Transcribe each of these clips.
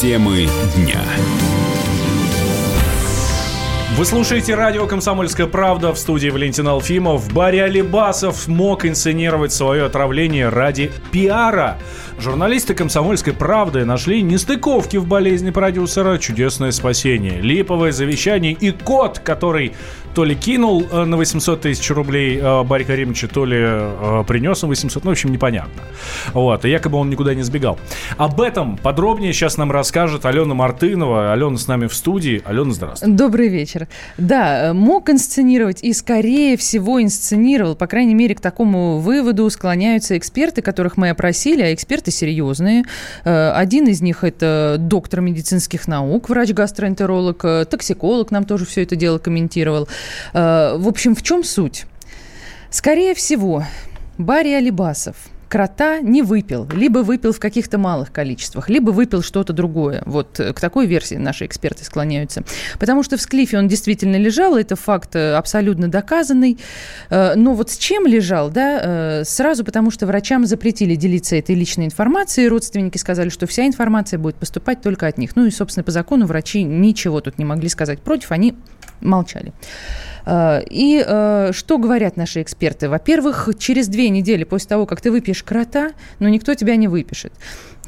Темы дня. Вы слушаете радио «Комсомольская правда» в студии Валентин Алфимов. Барри Алибасов мог инсценировать свое отравление ради пиара. Журналисты «Комсомольской правды» нашли нестыковки в болезни продюсера, чудесное спасение, липовое завещание и кот, который то ли кинул э, на 800 тысяч рублей э, Барри Каримовича, то ли э, принес он 800, ну, в общем, непонятно. Вот, и якобы он никуда не сбегал. Об этом подробнее сейчас нам расскажет Алена Мартынова. Алена с нами в студии. Алена, здравствуйте. Добрый вечер. Да, мог инсценировать и, скорее всего, инсценировал. По крайней мере, к такому выводу склоняются эксперты, которых мы опросили, а эксперты серьезные. Один из них – это доктор медицинских наук, врач-гастроэнтеролог, токсиколог нам тоже все это дело комментировал. Э, в общем, в чем суть? Скорее всего, Барри Алибасов крота не выпил, либо выпил в каких-то малых количествах, либо выпил что-то другое. Вот э, к такой версии наши эксперты склоняются. Потому что в склифе он действительно лежал, это факт э, абсолютно доказанный. Но вот с чем лежал, да, сразу потому что врачам запретили делиться этой личной информацией, родственники сказали, что вся информация будет поступать только от них. Ну и, собственно, по закону врачи ничего тут не могли сказать против, они молчали. Э, и э, что говорят наши эксперты? Во-первых, через две недели после того, как ты выпьешь крота, но ну, никто тебя не выпишет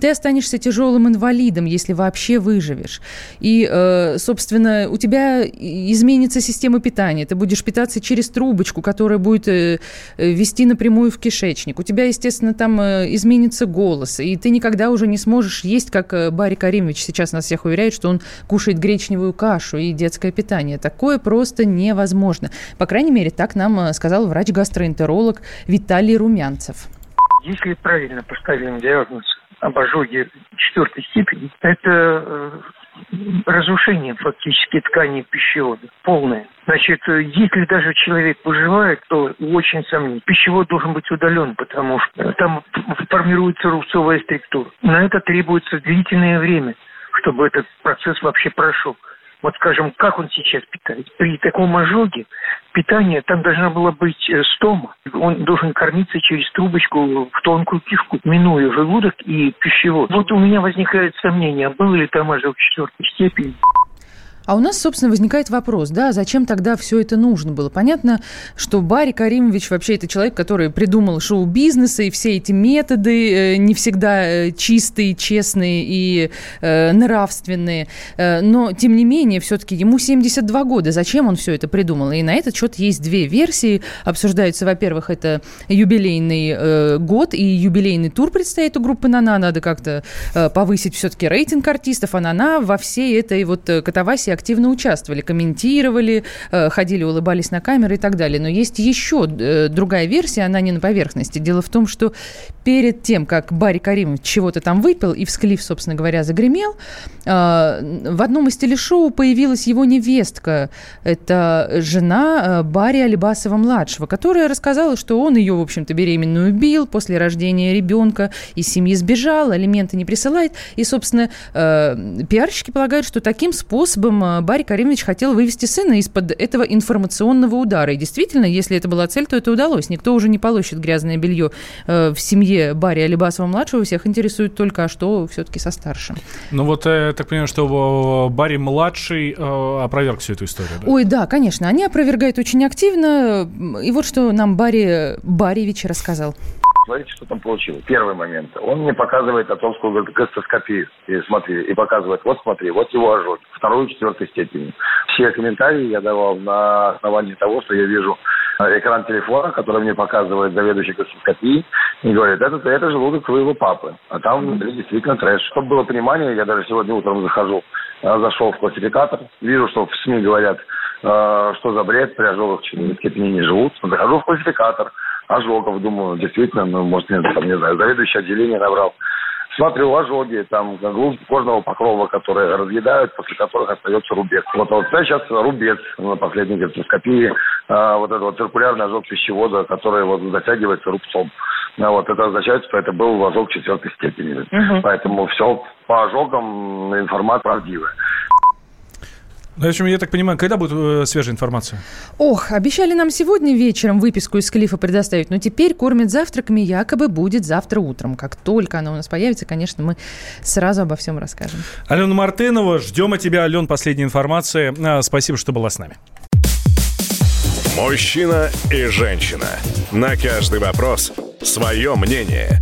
ты останешься тяжелым инвалидом, если вообще выживешь. И, э, собственно, у тебя изменится система питания. Ты будешь питаться через трубочку, которая будет э, э, вести напрямую в кишечник. У тебя, естественно, там изменится голос. И ты никогда уже не сможешь есть, как Барри Каримович сейчас нас всех уверяет, что он кушает гречневую кашу и детское питание. Такое просто невозможно. По крайней мере, так нам сказал врач-гастроэнтеролог Виталий Румянцев. Если правильно поставим диагноз об ожоге четвертой степени, это э, разрушение фактически ткани пищевода, полное. Значит, э, если даже человек выживает, то очень сомнительно. Пищевод должен быть удален, потому что там формируется рубцовая структура. На это требуется длительное время, чтобы этот процесс вообще прошел вот скажем, как он сейчас питает. При таком ожоге питание, там должна была быть э, стома. Он должен кормиться через трубочку в тонкую кишку, минуя желудок и пищевод. Вот у меня возникает сомнение, был ли там ожог четвертой степени. А у нас, собственно, возникает вопрос, да, зачем тогда все это нужно было? Понятно, что Барри Каримович вообще это человек, который придумал шоу-бизнеса, и все эти методы э, не всегда э, чистые, честные и э, нравственные. Э, но, тем не менее, все-таки ему 72 года. Зачем он все это придумал? И на этот счет есть две версии. Обсуждаются, во-первых, это юбилейный э, год и юбилейный тур предстоит у группы «Нана». Надо как-то э, повысить все-таки рейтинг артистов, а «Нана» во всей этой вот э, активно участвовали, комментировали, э, ходили, улыбались на камеры и так далее. Но есть еще э, другая версия, она не на поверхности. Дело в том, что перед тем, как Барри Каримов чего-то там выпил и всклив, собственно говоря, загремел, э, в одном из телешоу появилась его невестка. Это жена Барри Алибасова-младшего, которая рассказала, что он ее, в общем-то, беременную убил после рождения ребенка, из семьи сбежал, алименты не присылает. И, собственно, пиарщики полагают, что таким способом Э, Барри Каримович хотел вывести сына из-под этого информационного удара. И действительно, если это была цель, то это удалось. Никто уже не получит грязное белье э, в семье Барри Алибасова-младшего. Всех интересует только, а что все-таки со старшим. Ну вот, э, я так понимаю, что Барри-младший опроверг всю эту историю, да? Ой, да, конечно. Они опровергают очень активно. И вот что нам Барри Баревич рассказал. Смотрите, что там получилось. Первый момент. Он мне показывает атомскую гастроскопию. И смотри, и показывает, вот смотри, вот его ожог. Вторую, четвертой степени. Все комментарии я давал на основании того, что я вижу э, экран телефона, который мне показывает заведующий гастроскопией, и говорит, это, это желудок твоего папы. А там внутри действительно трэш. Чтобы было понимание, я даже сегодня утром захожу, э, зашел в классификатор, вижу, что в СМИ говорят, э, что за бред, при ожогах в степени не живут. Захожу в классификатор, ожогов. Думаю, действительно, ну, может, я там, не знаю, заведующий отделение набрал. Смотрю ожоги, там, глубь кожного покрова, которые разъедают, после которых остается рубец. Вот, вот сейчас рубец на последней гастроскопии, а, вот этот вот циркулярный ожог пищевода, который вот затягивается рубцом. А вот это означает, что это был ожог четвертой степени. Угу. Поэтому все по ожогам информация правдивая. В общем, я так понимаю, когда будет э, свежая информация? Ох, обещали нам сегодня вечером выписку из клифа предоставить, но теперь кормят завтраками, якобы будет завтра утром. Как только она у нас появится, конечно, мы сразу обо всем расскажем. Алена Мартынова, ждем от тебя, Ален, последней информации. А, спасибо, что была с нами. Мужчина и женщина. На каждый вопрос свое мнение.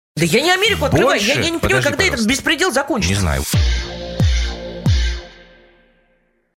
Да я не Америку открываю. Я, я не понимаю, Подожди, когда пожалуйста. этот беспредел закончится. Не знаю.